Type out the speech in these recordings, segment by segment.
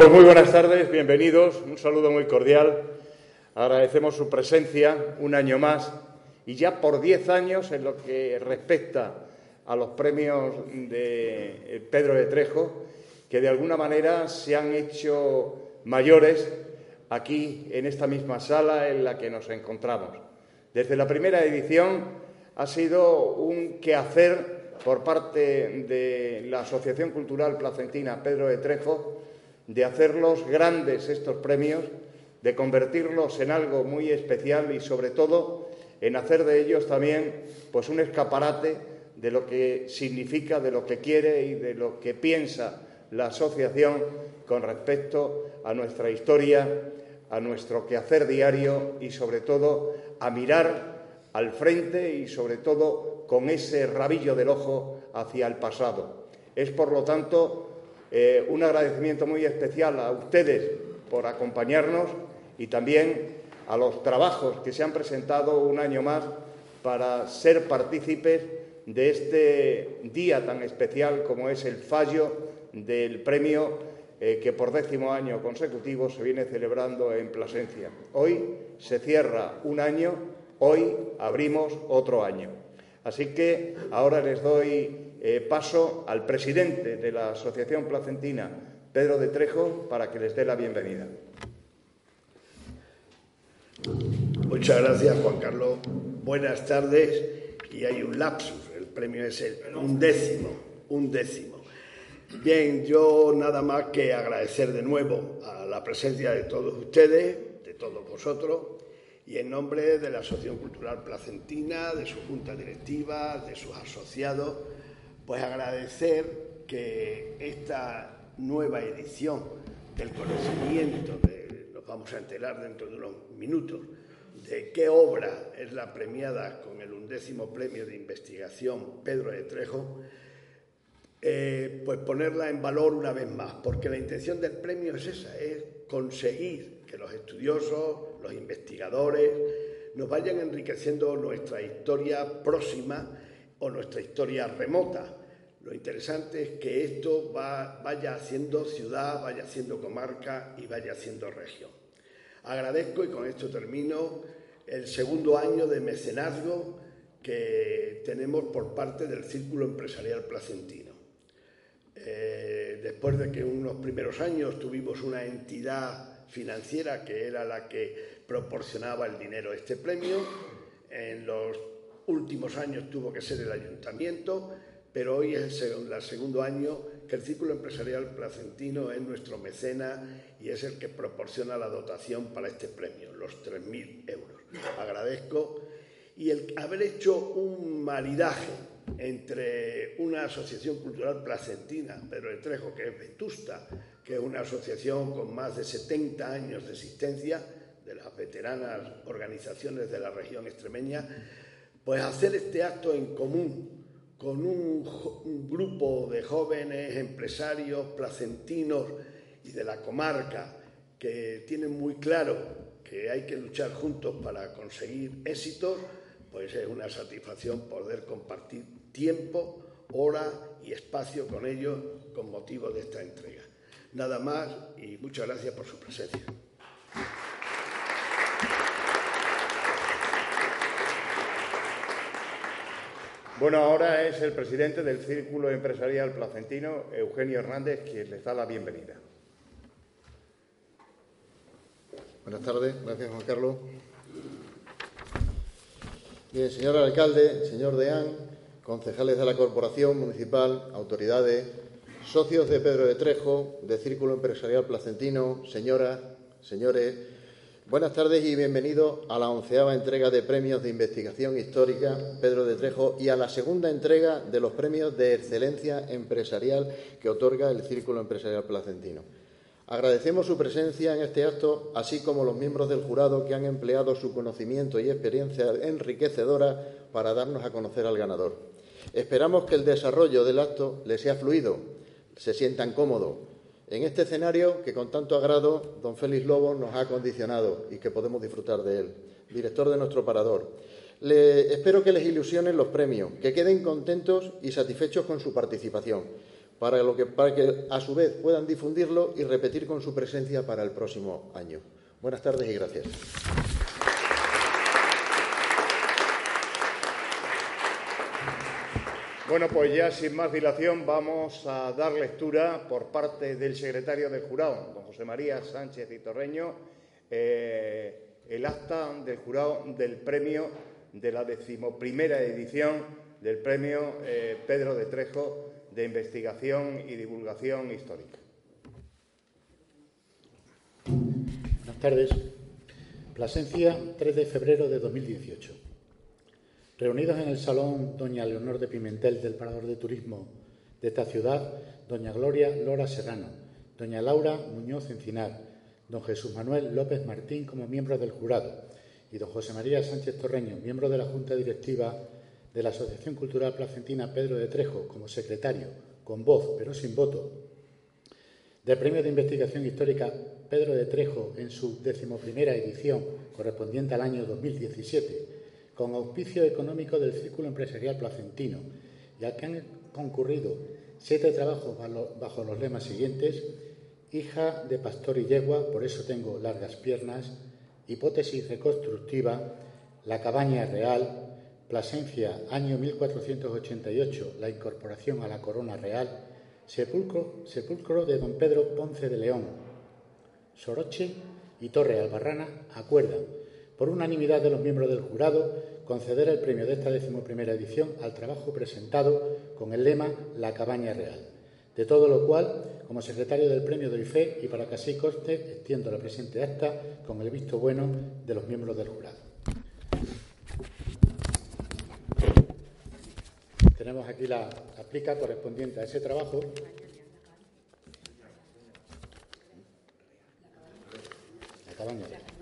Pues muy buenas tardes, bienvenidos, un saludo muy cordial. Agradecemos su presencia un año más y ya por diez años en lo que respecta a los premios de eh, Pedro de Trejo, que de alguna manera se han hecho mayores aquí en esta misma sala en la que nos encontramos. Desde la primera edición ha sido un quehacer por parte de la Asociación Cultural Placentina Pedro de Trejo de hacerlos grandes estos premios, de convertirlos en algo muy especial y sobre todo en hacer de ellos también pues un escaparate de lo que significa, de lo que quiere y de lo que piensa la asociación con respecto a nuestra historia, a nuestro quehacer diario y sobre todo a mirar al frente y sobre todo con ese rabillo del ojo hacia el pasado. Es por lo tanto eh, un agradecimiento muy especial a ustedes por acompañarnos y también a los trabajos que se han presentado un año más para ser partícipes de este día tan especial como es el fallo del premio eh, que por décimo año consecutivo se viene celebrando en Plasencia. Hoy se cierra un año, hoy abrimos otro año. Así que ahora les doy eh, paso al presidente de la Asociación Placentina, Pedro de Trejo, para que les dé la bienvenida. Muchas gracias, Juan Carlos. Buenas tardes. Y hay un lapsus, el premio es el un décimo, un décimo. Bien, yo nada más que agradecer de nuevo a la presencia de todos ustedes, de todos vosotros, y en nombre de la Asociación Cultural Placentina, de su junta directiva, de sus asociados, pues agradecer que esta nueva edición del conocimiento, nos vamos a enterar dentro de unos minutos, de qué obra es la premiada con el undécimo premio de investigación Pedro de Trejo, eh, pues ponerla en valor una vez más, porque la intención del premio es esa, es conseguir que los estudiosos, los investigadores, nos vayan enriqueciendo nuestra historia próxima o nuestra historia remota. Lo interesante es que esto vaya haciendo ciudad, vaya haciendo comarca y vaya haciendo región. Agradezco, y con esto termino, el segundo año de mecenazgo que tenemos por parte del Círculo Empresarial Placentino. Eh, después de que unos primeros años tuvimos una entidad financiera que era la que proporcionaba el dinero a este premio, en los últimos años tuvo que ser el ayuntamiento, pero hoy es el segundo año que el Círculo Empresarial Placentino es nuestro mecena y es el que proporciona la dotación para este premio, los 3.000 euros. Agradezco y el haber hecho un maridaje entre una asociación cultural placentina, Pedro de Trejo, que es Vetusta, que es una asociación con más de 70 años de existencia, de las veteranas organizaciones de la región extremeña, pues hacer este acto en común con un, grupo de jóvenes empresarios placentinos y de la comarca que tienen muy claro que hay que luchar juntos para conseguir éxitos, pues es una satisfacción poder compartir tiempo, hora y espacio con ellos con motivo de esta entrega. Nada más y muchas gracias por su presencia. Bueno, ahora es el presidente del Círculo Empresarial Placentino, Eugenio Hernández, quien les da la bienvenida. Buenas tardes, gracias Juan Carlos. Bien, señor alcalde, señor deán, concejales de la Corporación Municipal, autoridades, socios de Pedro de Trejo, de Círculo Empresarial Placentino, señoras, señores, Buenas tardes y bienvenido a la onceava entrega de premios de investigación histórica Pedro de Trejo y a la segunda entrega de los premios de excelencia empresarial que otorga el Círculo Empresarial Placentino. Agradecemos su presencia en este acto, así como los miembros del jurado que han empleado su conocimiento y experiencia enriquecedora para darnos a conocer al ganador. Esperamos que el desarrollo del acto les sea fluido, se sientan cómodos en este escenario que con tanto agrado don Félix Lobo nos ha acondicionado y que podemos disfrutar de él, director de nuestro parador. Le, espero que les ilusionen los premios, que queden contentos y satisfechos con su participación, para, lo para que a su vez puedan difundirlo y repetir con su presencia para el próximo año. Buenas tardes y gracias. Bueno, pues ya sin más dilación vamos a dar lectura por parte del secretario del jurado, don José María Sánchez y Torreño, eh, el acta del jurado del premio de la decimoprimera edición del premio eh, Pedro de Trejo de Investigación y Divulgación Histórica. Buenas tardes. Plasencia, 3 de febrero de 2018. Reunidos en el salón doña Leonor de Pimentel del Parador de Turismo de esta ciudad, doña Gloria Lora Serrano, doña Laura Muñoz Encinar, don Jesús Manuel López Martín como miembros del jurado y don José María Sánchez Torreño, miembro de la Junta Directiva de la Asociación Cultural Placentina Pedro de Trejo como secretario, con voz pero sin voto, del Premio de Investigación Histórica Pedro de Trejo en su decimoprimera edición correspondiente al año 2017 con auspicio económico del Círculo Empresarial Placentino, ya que han concurrido siete trabajos bajo los lemas siguientes, hija de pastor y yegua, por eso tengo largas piernas, hipótesis reconstructiva, la cabaña real, Plasencia, año 1488, la incorporación a la corona real, sepulcro, sepulcro de don Pedro Ponce de León, Soroche y Torre Albarrana acuerdan por unanimidad de los miembros del jurado, conceder el premio de esta decimoprimera edición al trabajo presentado con el lema La cabaña real. De todo lo cual, como secretario del premio doy fe y para que así extiendo la presente acta con el visto bueno de los miembros del jurado. Tenemos aquí la, aplica correspondiente a ese trabajo. La cabaña real.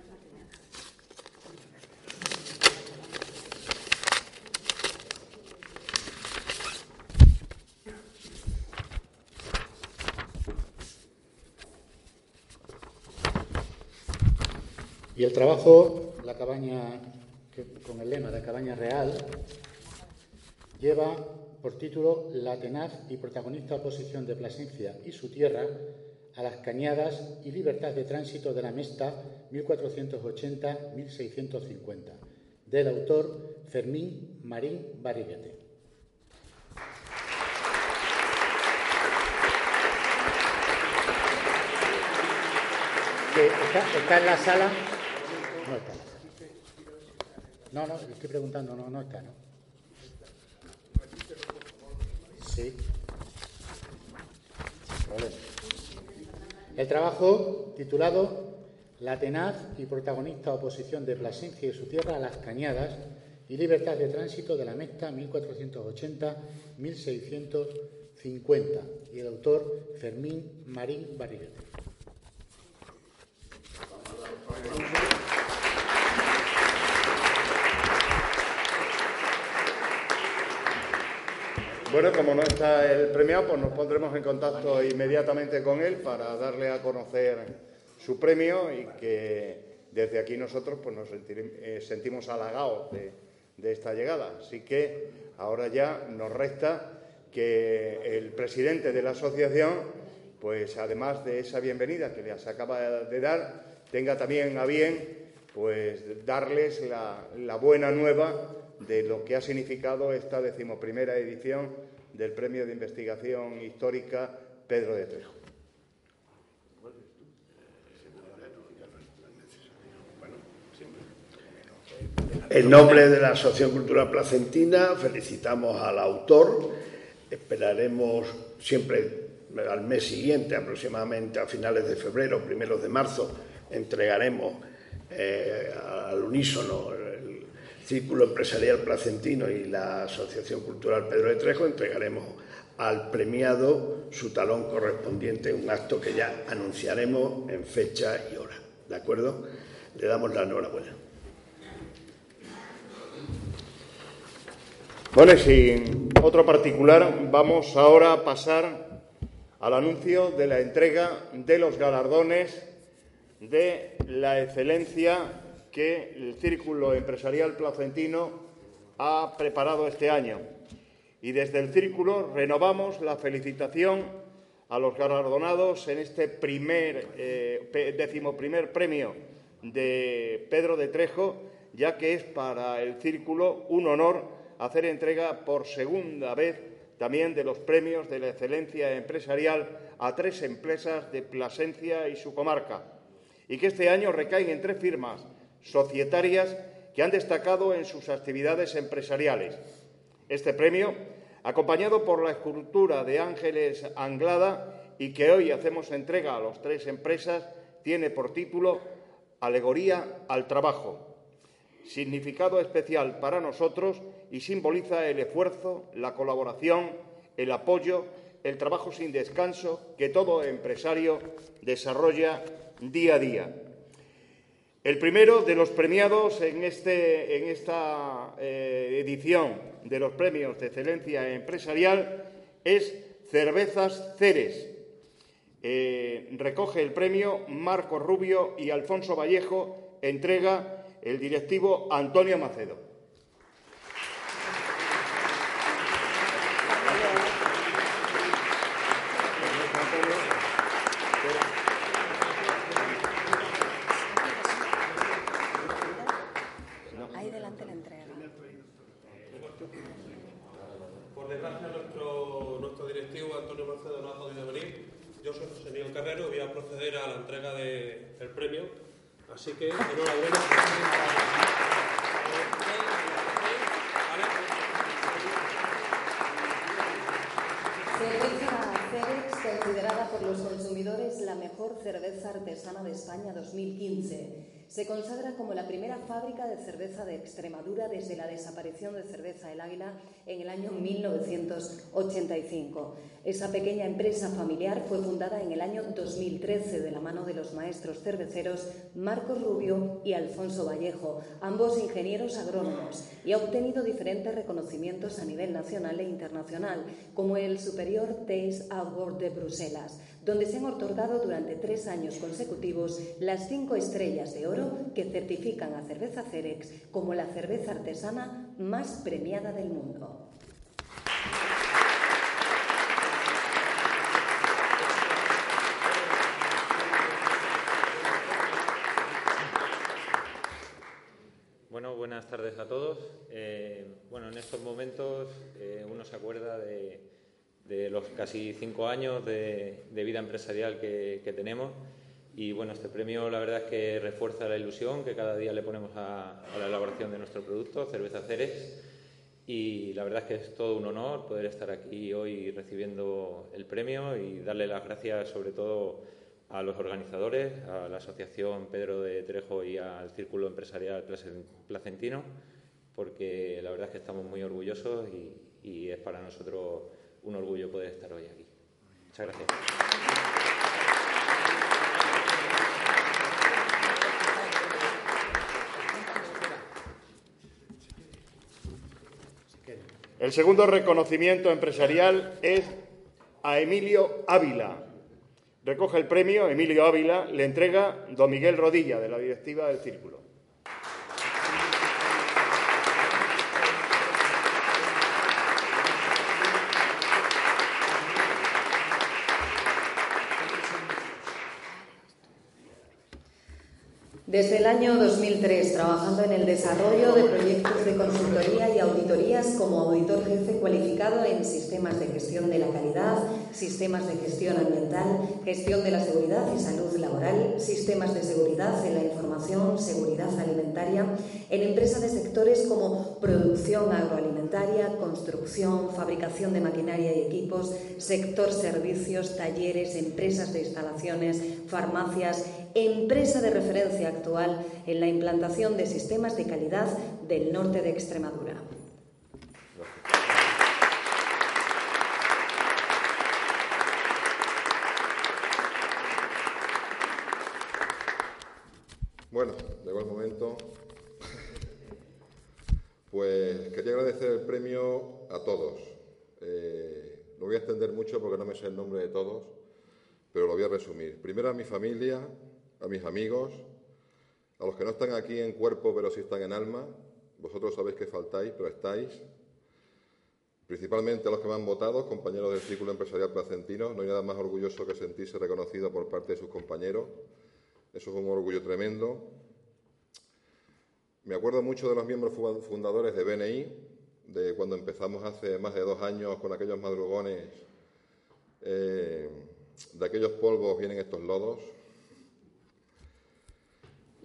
Y el trabajo, la cabaña, con el lema de Cabaña Real, lleva por título La tenaz y protagonista oposición de Plasencia y su tierra a las cañadas y libertad de tránsito de la Mesta 1480-1650, del autor Fermín Marín Barriguete. está en la sala no está. No, no, estoy preguntando, no, no está, ¿no? Sí. El trabajo titulado La tenaz y protagonista oposición de Plasencia y su tierra a las cañadas y libertad de tránsito de la Mesta 1480-1650 y el autor Fermín Marín Barriguete. Bueno, como no está el premiado, pues nos pondremos en contacto inmediatamente con él para darle a conocer su premio y que desde aquí nosotros pues nos eh, sentimos halagados de, esta llegada. Así que ahora ya nos resta que el presidente de la asociación, pues además de esa bienvenida que les acaba de dar, tenga también a bien pues darles la buena nueva de lo que ha significado esta decimoprimera edición del Premio de Investigación Histórica Pedro de Trejo. En nombre de la Asociación Cultural Placentina felicitamos al autor. Esperaremos siempre al mes siguiente, aproximadamente a finales de febrero, primeros de marzo, entregaremos eh, al unísono Círculo Empresarial Placentino y la Asociación Cultural Pedro de Trejo, entregaremos al premiado su talón correspondiente, un acto que ya anunciaremos en fecha y hora. ¿De acuerdo? Le damos la enhorabuena. Bueno, y sin otro particular, vamos ahora a pasar al anuncio de la entrega de los galardones de la excelencia que el Círculo Empresarial Placentino ha preparado este año. Y desde el Círculo renovamos la felicitación a los galardonados en este primer, eh, décimo primer premio de Pedro de Trejo, ya que es para el Círculo un honor hacer entrega por segunda vez también de los premios de la excelencia empresarial a tres empresas de Plasencia y su comarca, y que este año recaen en tres firmas societarias que han destacado en sus actividades empresariales. Este premio, acompañado por la escultura de Ángeles Anglada y que hoy hacemos entrega a las tres empresas, tiene por título Alegoría al Trabajo, significado especial para nosotros y simboliza el esfuerzo, la colaboración, el apoyo, el trabajo sin descanso que todo empresario desarrolla día a día. El primero de los premiados en, este, en esta eh, edición de los premios de excelencia empresarial es Cervezas Ceres. Eh, recoge el premio Marco Rubio y Alfonso Vallejo, entrega el directivo Antonio Macedo. Así que enhorabuena. Cerveza Cerex, considerada por los consumidores la mejor cerveza artesana de España 2015 se consagra como la primera fábrica de cerveza de Extremadura desde la desaparición de Cerveza El Águila en el año 1985. Esa pequeña empresa familiar fue fundada en el año 2013 de la mano de los maestros cerveceros Marcos Rubio y Alfonso Vallejo, ambos ingenieros agrónomos, y ha obtenido diferentes reconocimientos a nivel nacional e internacional, como el Superior Taste Award de Bruselas, donde se han otorgado durante tres años consecutivos las cinco estrellas de oro que certifican a Cerveza Cerex como la cerveza artesana más premiada del mundo. Bueno, buenas tardes a todos. Eh, bueno, en estos momentos eh, uno se acuerda de de los casi cinco años de, vida empresarial que, tenemos. Y bueno, este premio la verdad es que refuerza la ilusión que cada día le ponemos a, la elaboración de nuestro producto, Cerveza Ceres. Y la verdad es que es todo un honor poder estar aquí hoy recibiendo el premio y darle las gracias sobre todo a los organizadores, a la Asociación Pedro de Trejo y al Círculo Empresarial Placentino, porque la verdad es que estamos muy orgullosos y, y es para nosotros un orgullo poder estar hoy aquí. Muchas gracias. El segundo reconocimiento empresarial es a Emilio Ávila. Recoge el premio Emilio Ávila, le entrega don Miguel Rodilla, de la directiva del Círculo. Desde el año 2003, trabajando en el desarrollo de proyectos de consultoría y auditorías como auditor jefe cualificado en sistemas de gestión de la calidad, sistemas de gestión ambiental, gestión de la seguridad y salud laboral, sistemas de seguridad en la información, seguridad alimentaria, en empresas de sectores como producción agroalimentaria, construcción, fabricación de maquinaria y equipos, sector servicios, talleres, empresas de instalaciones, farmacias, empresa de referencia actual en la implantación de sistemas de calidad del norte de Extremadura. Bueno, llegó el momento. Pues quería agradecer el premio a todos. Eh, lo voy a extender mucho porque no me sé el nombre de todos, pero lo voy a resumir. Primero a mi familia, a mis amigos, a los que no están aquí en cuerpo pero sí están en alma. Vosotros sabéis que faltáis, pero estáis. Principalmente a los que me han votado, compañeros del Círculo Empresarial Placentino. No hay nada más orgulloso que sentirse reconocido por parte de sus compañeros. Eso es un orgullo tremendo. Me acuerdo mucho de los miembros fundadores de BNI, de cuando empezamos hace más de dos años con aquellos madrugones. Eh, de aquellos polvos vienen estos lodos.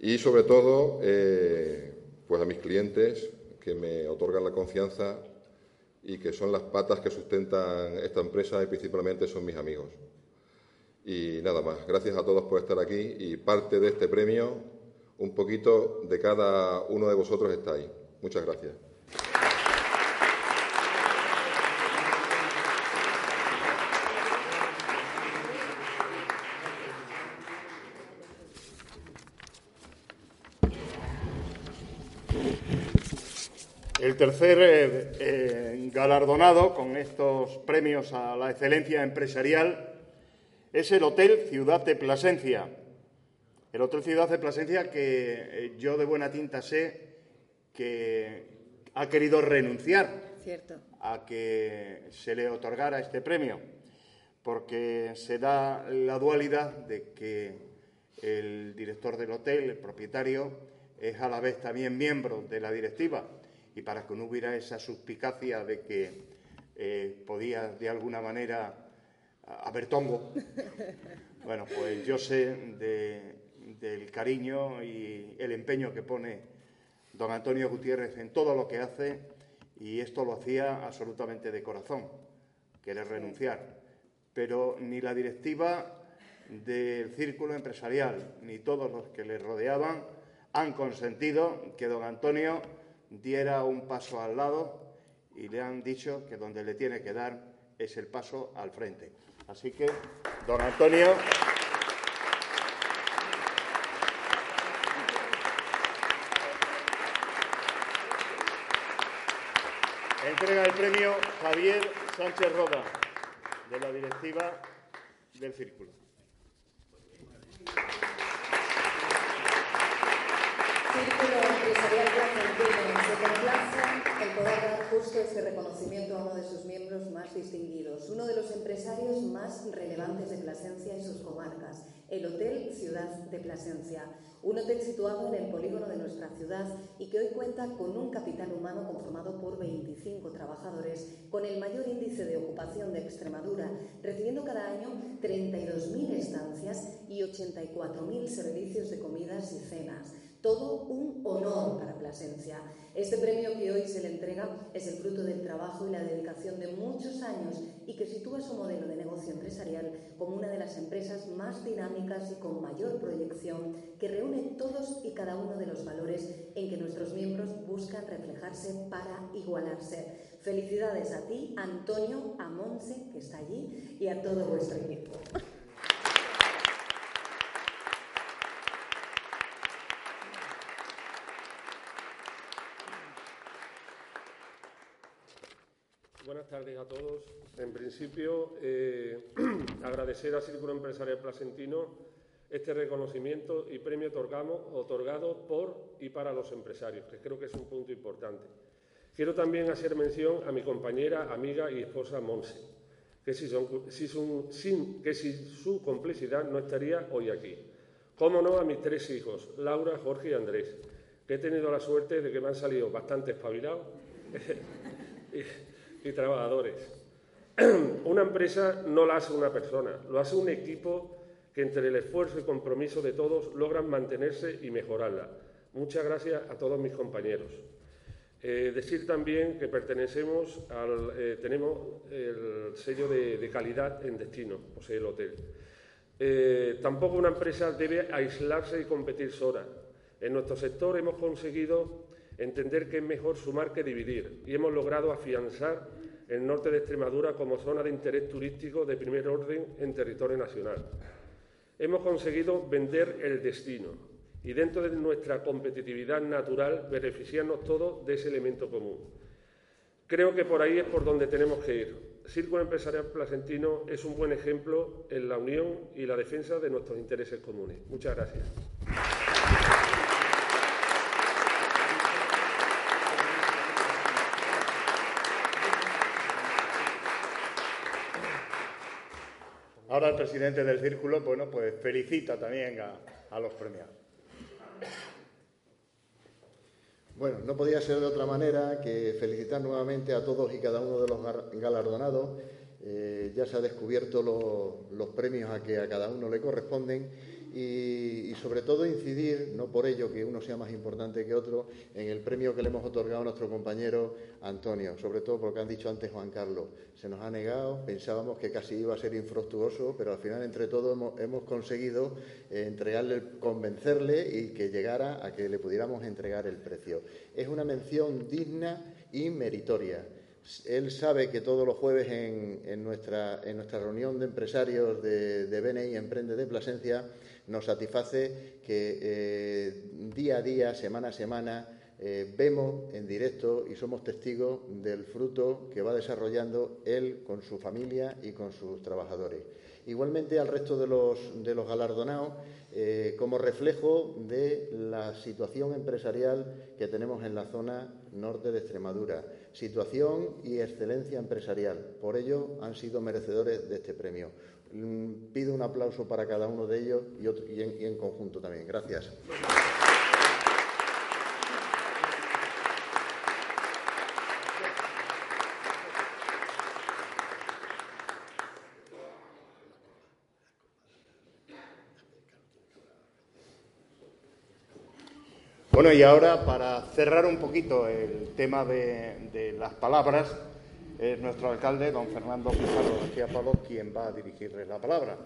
Y sobre todo, eh, pues a mis clientes que me otorgan la confianza y que son las patas que sustentan esta empresa y principalmente son mis amigos. Y nada más, gracias a todos por estar aquí y parte de este premio, un poquito de cada uno de vosotros está ahí. Muchas gracias. El tercer eh, eh, galardonado con estos premios a la excelencia empresarial es el Hotel Ciudad de Plasencia. El Hotel Ciudad de Plasencia que eh, yo de buena tinta sé que ha querido renunciar a que se le otorgara este premio, porque se da la dualidad de que el director del hotel, el propietario, es a la vez también miembro de la directiva y para que no hubiera esa suspicacia de que eh, podía de alguna manera haber tongo. Bueno, pues yo sé del cariño y el empeño que pone don Antonio Gutiérrez en todo lo que hace y esto lo hacía absolutamente de corazón, querer renunciar. Pero ni la directiva del círculo empresarial ni todos los que le rodeaban han consentido que don Antonio diera un paso al lado y le han dicho que donde le tiene que dar es el paso al frente. Así que, don Antonio. Entrega el premio Javier Sánchez Roda, de la directiva del Círculo. Círculo complace en poder dar justo este reconocimiento a uno de sus miembros más distinguidos, uno de los empresarios más relevantes de Plasencia y sus comarcas, el Hotel Ciudad de Plasencia, un hotel situado en el polígono de nuestra ciudad y que hoy cuenta con un capital humano conformado por 25 trabajadores, con el mayor índice de ocupación de Extremadura, recibiendo cada año 32.000 estancias y 84.000 servicios de comidas y cenas. Todo un honor para Plasencia. Este premio que hoy se le entrega es el fruto del trabajo y la dedicación de muchos años y que sitúa su modelo de negocio empresarial como una de las empresas más dinámicas y con mayor proyección que reúne todos y cada uno de los valores en que nuestros miembros buscan reflejarse para igualarse. Felicidades a ti, Antonio, a Monse, que está allí, y a todo vuestro equipo. Buenas tardes a todos. En principio, eh, agradecer al Círculo Empresarial Placentino este reconocimiento y premio otorgado por y para los empresarios, que creo que es un punto importante. Quiero también hacer mención a mi compañera, amiga y esposa Monse, que, si sin, que sin su complicidad no estaría hoy aquí. Cómo no a mis tres hijos, Laura, Jorge y Andrés, que he tenido la suerte de que me han salido bastante espabilados. y trabajadores. una empresa no la hace una persona, lo hace un equipo que entre el esfuerzo y compromiso de todos logran mantenerse y mejorarla. Muchas gracias a todos mis compañeros. Eh, decir también que pertenecemos al, eh, tenemos el sello de, calidad en destino, o sea, el hotel. Eh, tampoco una empresa debe aislarse y competir sola. En nuestro sector hemos conseguido entender que es mejor sumar que dividir y hemos logrado afianzar el norte de Extremadura como zona de interés turístico de primer orden en territorio nacional. Hemos conseguido vender el destino, y dentro de nuestra competitividad natural beneficiarnos todos de ese elemento común. Creo que por ahí es por donde tenemos que ir. Círculo Empresarial Placentino es un buen ejemplo en la unión y la defensa de nuestros intereses comunes. Muchas gracias. Ahora el presidente del círculo, bueno, pues felicita también a, a los premiados. Bueno, no podía ser de otra manera que felicitar nuevamente a todos y cada uno de los galardonados. Eh, ya se ha descubierto los premios a que a cada uno le corresponden y, sobre todo incidir, no por ello que uno sea más importante que otro, en el premio que le hemos otorgado a nuestro compañero Antonio, sobre todo porque han dicho antes Juan Carlos. Se nos ha negado, pensábamos que casi iba a ser infructuoso, pero al final entre todos hemos, conseguido eh, entregarle, convencerle y que llegara a que le pudiéramos entregar el precio. Es una mención digna y meritoria. Él sabe que todos los jueves en, nuestra, reunión de empresarios de, de BNI Emprende de Plasencia nos satisface que eh, día a día, semana a semana, eh, vemos en directo y somos testigos del fruto que va desarrollando él con su familia y con sus trabajadores. Igualmente al resto de los, de los galardonados, eh, como reflejo de la situación empresarial que tenemos en la zona norte de Extremadura. Situación y excelencia empresarial. Por ello han sido merecedores de este premio. Mm, pido un aplauso para cada uno de ellos y, en, conjunto también. Gracias. Bueno, y ahora para cerrar un poquito el tema de las palabras, es nuestro alcalde, don Fernando Pizarro García quien va a dirigirles la palabra,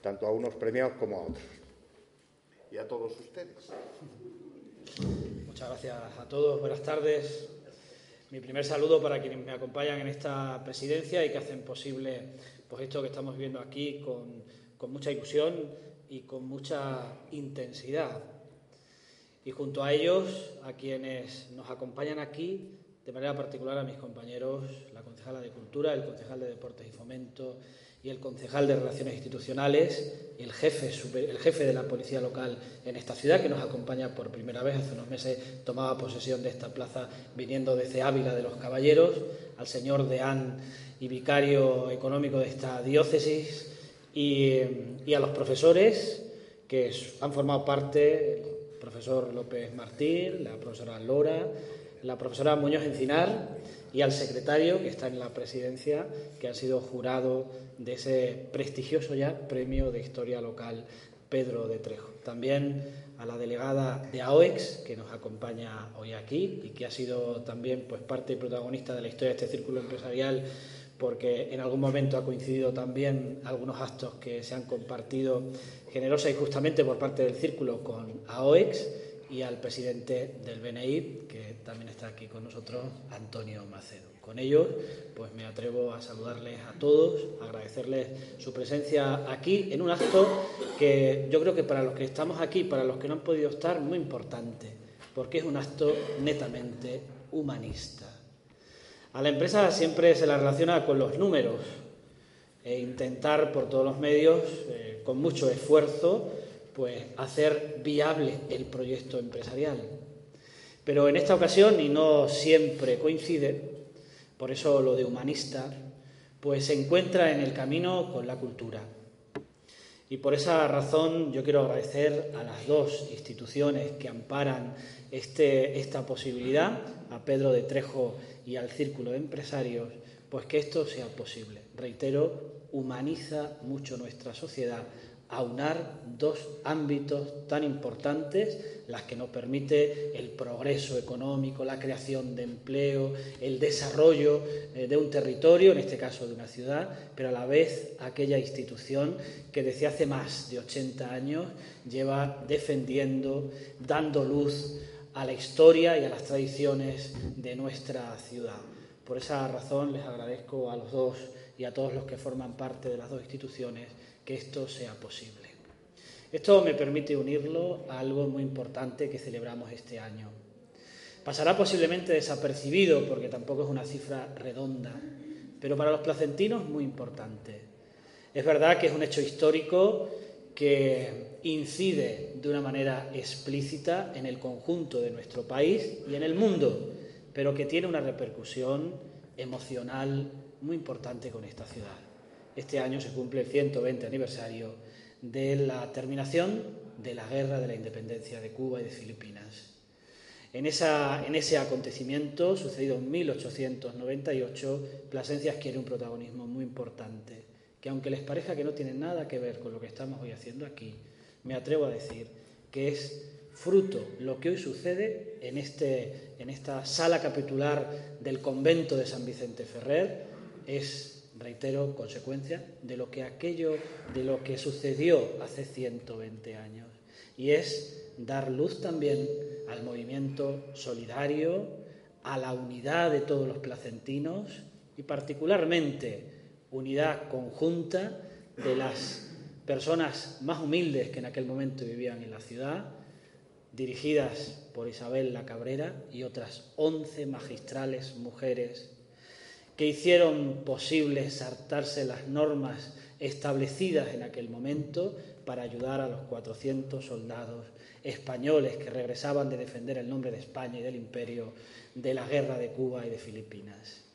tanto a unos premiados como a otros. Y a todos ustedes. Muchas gracias a todos, buenas tardes. Mi primer saludo para quienes me acompañan en esta presidencia y que hacen posible pues, esto que estamos viendo aquí con, con mucha ilusión y con mucha intensidad. Y junto a ellos, a quienes nos acompañan aquí, de manera particular a mis compañeros, la concejala de Cultura, el concejal de Deportes y Fomento y el concejal de Relaciones Institucionales el jefe, el jefe de la Policía Local en esta ciudad, que nos acompaña por primera vez. Hace unos meses tomaba posesión de esta plaza viniendo desde Ávila de los Caballeros, al señor deán y vicario económico de esta diócesis y, a los profesores que han formado parte, profesor López Martín, la profesora Lora, la profesora Muñoz Encinar y al secretario que está en la presidencia, que ha sido jurado de ese prestigioso ya premio de historia local Pedro de Trejo. También a la delegada de AOEX, que nos acompaña hoy aquí y que ha sido también pues, parte y protagonista de la historia de este círculo empresarial, porque en algún momento ha coincidido también algunos actos que se han compartido generosa y justamente por parte del círculo con AOEX y al presidente del BNI, que también está aquí con nosotros, Antonio Macedo. Con ellos, pues me atrevo a saludarles a todos, agradecerles su presencia aquí en un acto que yo creo que para los que estamos aquí, para los que no han podido estar, muy importante, porque es un acto netamente humanista. A la empresa siempre se la relaciona con los números e intentar por todos los medios, eh, con mucho esfuerzo, pues hacer viable el proyecto empresarial. Pero en esta ocasión, y no siempre coincide, por eso lo de humanista, pues se encuentra en el camino con la cultura. Y por esa razón yo quiero agradecer a las dos instituciones que amparan este, esta posibilidad, a Pedro de Trejo y al Círculo de Empresarios, pues que esto sea posible. Reitero, humaniza mucho nuestra sociedad aunar dos ámbitos tan importantes, las que nos permite el progreso económico, la creación de empleo, el desarrollo eh, de un territorio, en este caso de una ciudad, pero a la vez aquella institución que desde hace más de 80 años lleva defendiendo, dando luz a la historia y a las tradiciones de nuestra ciudad. Por esa razón les agradezco a los dos y a todos los que forman parte de las dos instituciones que esto sea posible. Esto me permite unirlo a algo muy importante que celebramos este año. Pasará posiblemente desapercibido porque tampoco es una cifra redonda, pero para los placentinos muy importante. Es verdad que es un hecho histórico que incide de una manera explícita en el conjunto de nuestro país y en el mundo, pero que tiene una repercusión emocional muy importante con esta ciudad. Este año se cumple el 120 aniversario de la terminación de la guerra de la independencia de Cuba y de Filipinas. En, ese acontecimiento, sucedido en 1898, Plasencia adquiere un protagonismo muy importante, que aunque les parezca que no tiene nada que ver con lo que estamos hoy haciendo aquí, me atrevo a decir que es fruto lo que hoy sucede en, este, en esta sala capitular del convento de San Vicente Ferrer, es reitero, consecuencia de lo que aquello, de lo que sucedió hace 120 años. Y es dar luz también al movimiento solidario, a la unidad de todos los placentinos y particularmente unidad conjunta de las personas más humildes que en aquel momento vivían en la ciudad, dirigidas por Isabel la Cabrera y otras 11 magistrales mujeres que hicieron posible saltarse las normas establecidas en aquel momento para ayudar a los 400 soldados españoles que regresaban de defender el nombre de España y del imperio de la guerra de Cuba y de Filipinas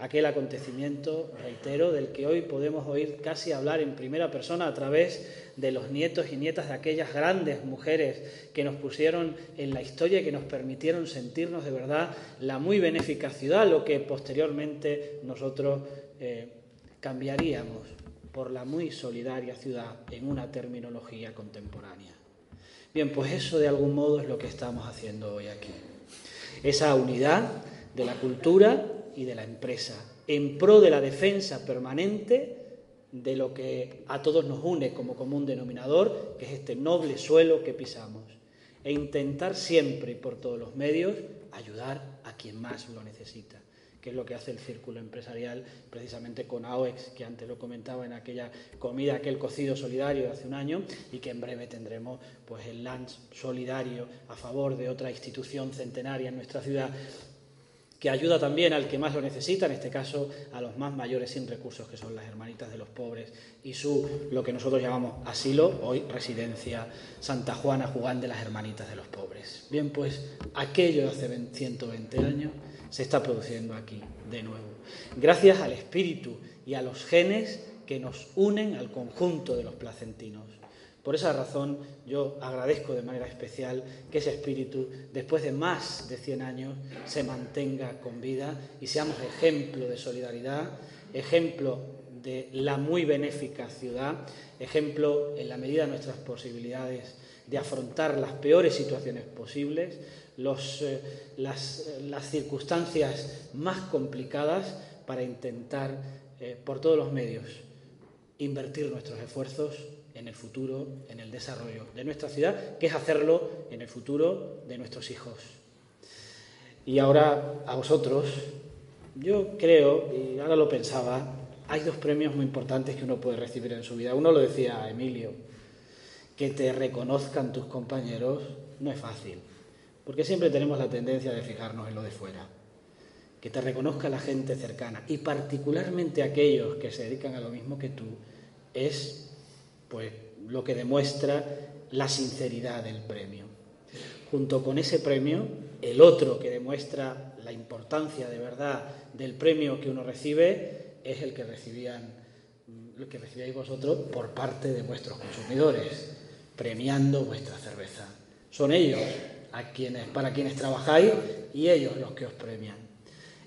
aquel acontecimiento, reitero, del que hoy podemos oír casi hablar en primera persona a través de los nietos y nietas de aquellas grandes mujeres que nos pusieron en la historia y que nos permitieron sentirnos de verdad la muy benéfica ciudad, lo que posteriormente nosotros eh, cambiaríamos por la muy solidaria ciudad en una terminología contemporánea. Bien, pues eso de algún modo es lo que estamos haciendo hoy aquí. Esa unidad de la cultura y de la empresa, en pro de la defensa permanente de lo que a todos nos une como común denominador, que es este noble suelo que pisamos, e intentar siempre y por todos los medios ayudar a quien más lo necesita que es lo que hace el círculo empresarial precisamente con AOEX, que antes lo comentaba en aquella comida, aquel cocido solidario hace un año, y que en breve tendremos pues el lunch solidario a favor de otra institución centenaria en nuestra ciudad que ayuda también al que más lo necesita, en este caso a los más mayores sin recursos, que son las hermanitas de los pobres, y su, lo que nosotros llamamos asilo, hoy residencia Santa Juana Jugán de las hermanitas de los pobres. Bien, pues aquello de hace 120 años se está produciendo aquí de nuevo, gracias al espíritu y a los genes que nos unen al conjunto de los placentinos. Por esa razón yo agradezco de manera especial que ese espíritu, después de más de 100 años, se mantenga con vida y seamos ejemplo de solidaridad, ejemplo de la muy benéfica ciudad, ejemplo en la medida de nuestras posibilidades de afrontar las peores situaciones posibles, eh, las, circunstancias más complicadas para intentar, eh, por todos los medios, invertir nuestros esfuerzos en el futuro, en el desarrollo de nuestra ciudad, que es hacerlo en el futuro de nuestros hijos. Y ahora a vosotros, yo creo, y ahora lo pensaba, hay dos premios muy importantes que uno puede recibir en su vida. Uno lo decía Emilio, que te reconozcan tus compañeros no es fácil, porque siempre tenemos la tendencia de fijarnos en lo de fuera. Que te reconozca la gente cercana y particularmente aquellos que se dedican a lo mismo que tú, es pues lo que demuestra la sinceridad del premio. Junto con ese premio, el otro que demuestra la importancia de verdad del premio que uno recibe es el que recibían que recibíais vosotros por parte de vuestros consumidores, premiando vuestra cerveza. Son ellos a quienes, para quienes trabajáis y ellos los que os premian.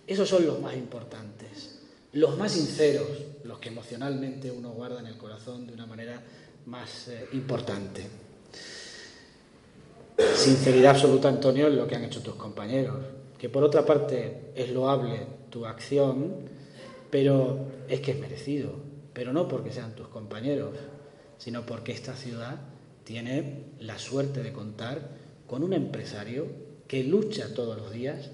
Esos son los más importantes. Los más sinceros, los que emocionalmente uno guarda en el corazón de una manera más eh, importante. Sinceridad absoluta, Antonio, en lo que han hecho tus compañeros, que por otra parte es loable tu acción, pero es que es merecido, pero no porque sean tus compañeros, sino porque esta ciudad tiene la suerte de contar con un empresario que lucha todos los días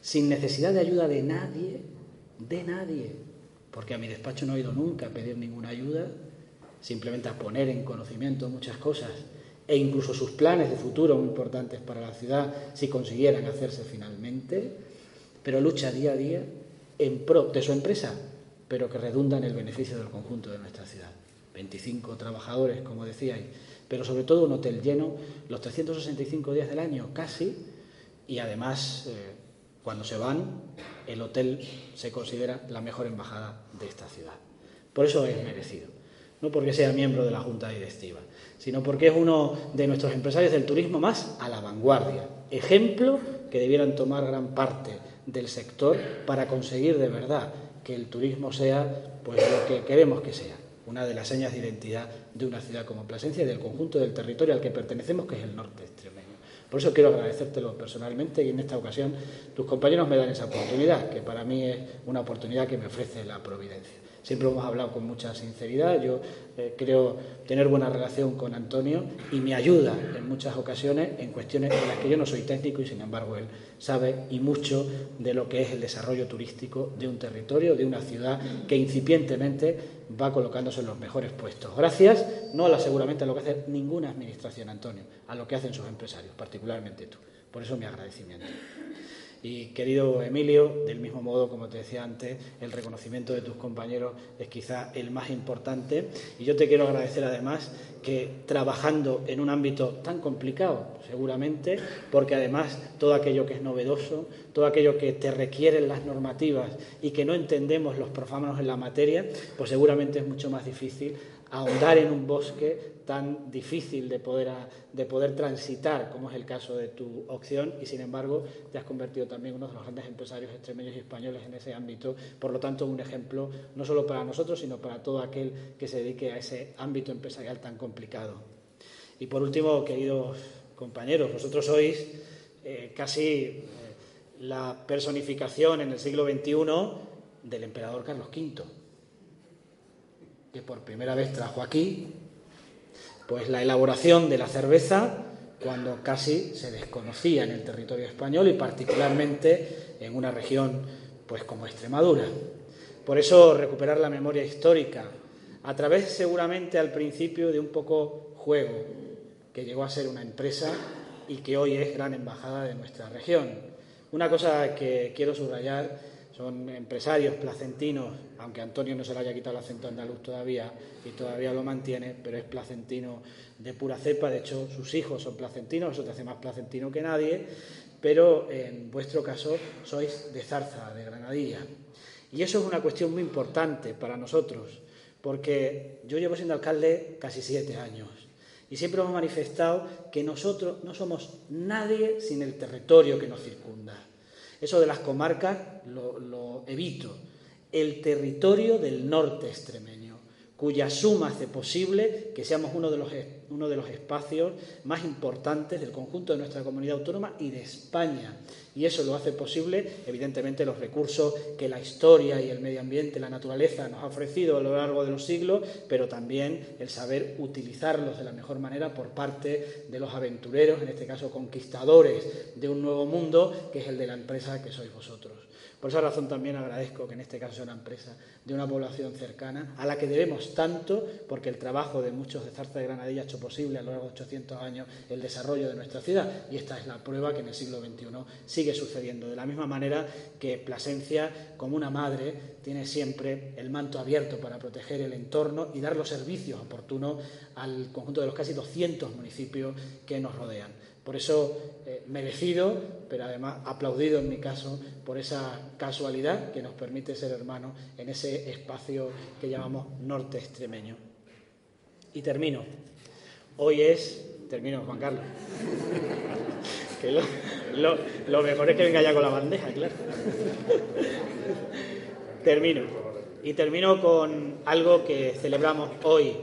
sin necesidad de ayuda de nadie, de nadie, porque a mi despacho no he ido nunca a pedir ninguna ayuda, simplemente a poner en conocimiento muchas cosas e incluso sus planes de futuro muy importantes para la ciudad si consiguieran hacerse finalmente, pero lucha día a día en pro de su empresa, pero que redunda en el beneficio del conjunto de nuestra ciudad. 25 trabajadores, como decíais, pero sobre todo un hotel lleno los 365 días del año, casi, y además, eh, cuando se van, el hotel se considera la mejor embajada de esta ciudad. Por eso es merecido, no porque sea miembro de la Junta Directiva, sino porque es uno de nuestros empresarios del turismo más a la vanguardia, ejemplo que debieran tomar gran parte del sector para conseguir de verdad que el turismo sea pues lo que queremos que sea una de las señas de identidad de una ciudad como Plasencia y del conjunto del territorio al que pertenecemos, que es el norte extremeño. Por eso quiero agradecértelo personalmente y en esta ocasión tus compañeros me dan esa oportunidad, que para mí es una oportunidad que me ofrece la providencia. Siempre hemos hablado con mucha sinceridad, yo eh, creo tener buena relación con Antonio y me ayuda en muchas ocasiones en cuestiones en las que yo no soy técnico y sin embargo él sabe y mucho de lo que es el desarrollo turístico de un territorio, de una ciudad que incipientemente va colocándose en los mejores puestos. Gracias, no a seguramente a lo que hace ninguna administración, Antonio, a lo que hacen sus empresarios, particularmente tú. Por eso mi agradecimiento. Y querido Emilio, del mismo modo, como te decía antes, el reconocimiento de tus compañeros es quizá el más importante. Y yo te quiero agradecer además que trabajando en un ámbito tan complicado, seguramente, porque además todo aquello que es novedoso, todo aquello que te requieren las normativas y que no entendemos los profanos en la materia, pues seguramente es mucho más difícil ahondar en un bosque tan difícil de poder, de poder transitar, como es el caso de tu opción, y sin embargo te has convertido también uno de los grandes empresarios extremeños y españoles en ese ámbito. Por lo tanto, un ejemplo no solo para nosotros, sino para todo aquel que se dedique a ese ámbito empresarial tan complicado. Y por último, queridos compañeros, vosotros sois eh, casi eh, la personificación en el siglo XXI del emperador Carlos V, que por primera vez trajo aquí pues la elaboración de la cerveza cuando casi se desconocía en el territorio español y particularmente en una región pues como Extremadura. Por eso recuperar la memoria histórica a través seguramente al principio de un poco juego que llegó a ser una empresa y que hoy es gran embajada de nuestra región. Una cosa que quiero subrayar son empresarios placentinos, aunque Antonio no se le haya quitado el acento andaluz todavía y todavía lo mantiene, pero es placentino de pura cepa, de hecho sus hijos son placentinos, eso te hace más placentino que nadie, pero en vuestro caso sois de Zarza, de Granadilla. Y eso es una cuestión muy importante para nosotros, porque yo llevo siendo alcalde casi siete años y siempre hemos manifestado que nosotros no somos nadie sin el territorio que nos circunda. Eso de las comarcas lo, evito. El territorio del norte extremeño, cuya suma hace posible que seamos uno de los, uno de los espacios más importantes del conjunto de nuestra comunidad autónoma y de España. Y eso lo hace posible, evidentemente, los recursos que la historia y el medio ambiente, la naturaleza nos ha ofrecido a lo largo de los siglos, pero también el saber utilizarlos de la mejor manera por parte de los aventureros, en este caso conquistadores de un nuevo mundo, que es el de la empresa que sois vosotros. Por esa razón también agradezco que en este caso sea una empresa de una población cercana, a la que debemos tanto, porque el trabajo de muchos de Zarza de Granadilla ha hecho posible a lo largo de 800 años el desarrollo de nuestra ciudad, y esta es la prueba que en el siglo XXI sigue sucediendo. De la misma manera que Plasencia, como una madre, tiene siempre el manto abierto para proteger el entorno y dar los servicios oportunos al conjunto de los casi 200 municipios que nos rodean. Por eso, eh, merecido, pero además aplaudido en mi caso por esa casualidad que nos permite ser hermanos en ese espacio que llamamos norte extremeño. Y termino. Hoy es. Termino, Juan Carlos. lo, mejor es que venga ya con la bandeja, claro. termino. Y termino con algo que celebramos hoy.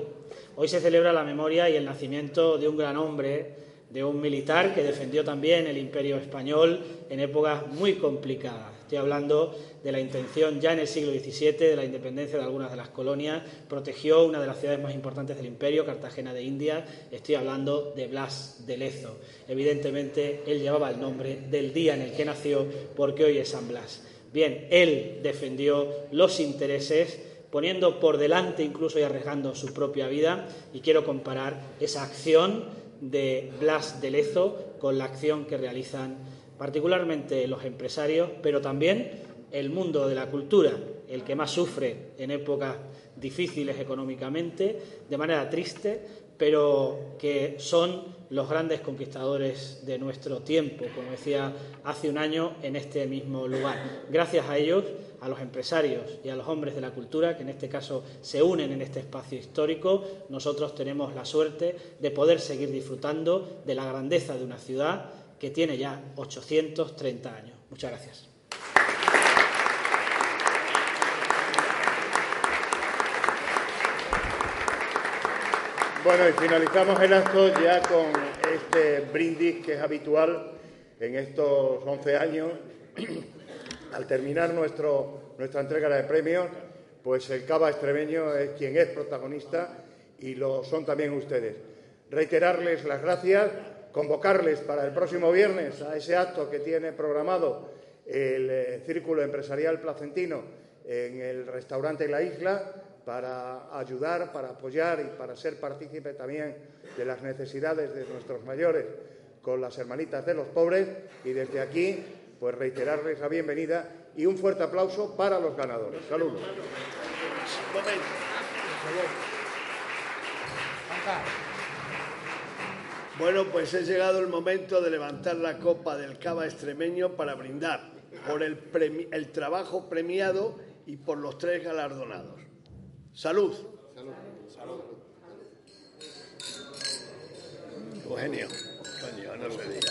Hoy se celebra la memoria y el nacimiento de un gran hombre, de un militar que defendió también el imperio español en épocas muy complicadas. Estoy hablando de la intención ya en el siglo XVII de la independencia de algunas de las colonias, protegió una de las ciudades más importantes del imperio, Cartagena de India. Estoy hablando de Blas de Lezo. Evidentemente, él llevaba el nombre del día en el que nació, porque hoy es San Blas. Bien, él defendió los intereses poniendo por delante incluso y arriesgando su propia vida y quiero comparar esa acción de Blas de Lezo con la acción que realizan particularmente los empresarios, pero también el mundo de la cultura, el que más sufre en épocas difíciles económicamente, de manera triste, pero que son los grandes conquistadores de nuestro tiempo, como decía hace un año en este mismo lugar. Gracias a ellos, a los empresarios y a los hombres de la cultura, que en este caso se unen en este espacio histórico, nosotros tenemos la suerte de poder seguir disfrutando de la grandeza de una ciudad que tiene ya 830 años. Muchas gracias. Bueno, y finalizamos el acto ya con este brindis que es habitual en estos 11 años. Al terminar nuestra entrega de premios, pues el Cava extremeño es quien es protagonista y lo son también ustedes. Reiterarles las gracias convocarles para el próximo viernes a ese acto que tiene programado el eh, Círculo Empresarial Placentino en el restaurante La Isla para ayudar, para apoyar y para ser partícipe también de las necesidades de nuestros mayores con las hermanitas de los pobres y desde aquí pues reiterarles la bienvenida y un fuerte aplauso para los ganadores. Saludos. Bueno, pues es llegado el momento de levantar la copa del Cava extremeño para brindar por el, trabajo premiado y por los tres galardonados. Salud. Salud. Salud. Eugenio, no se diga.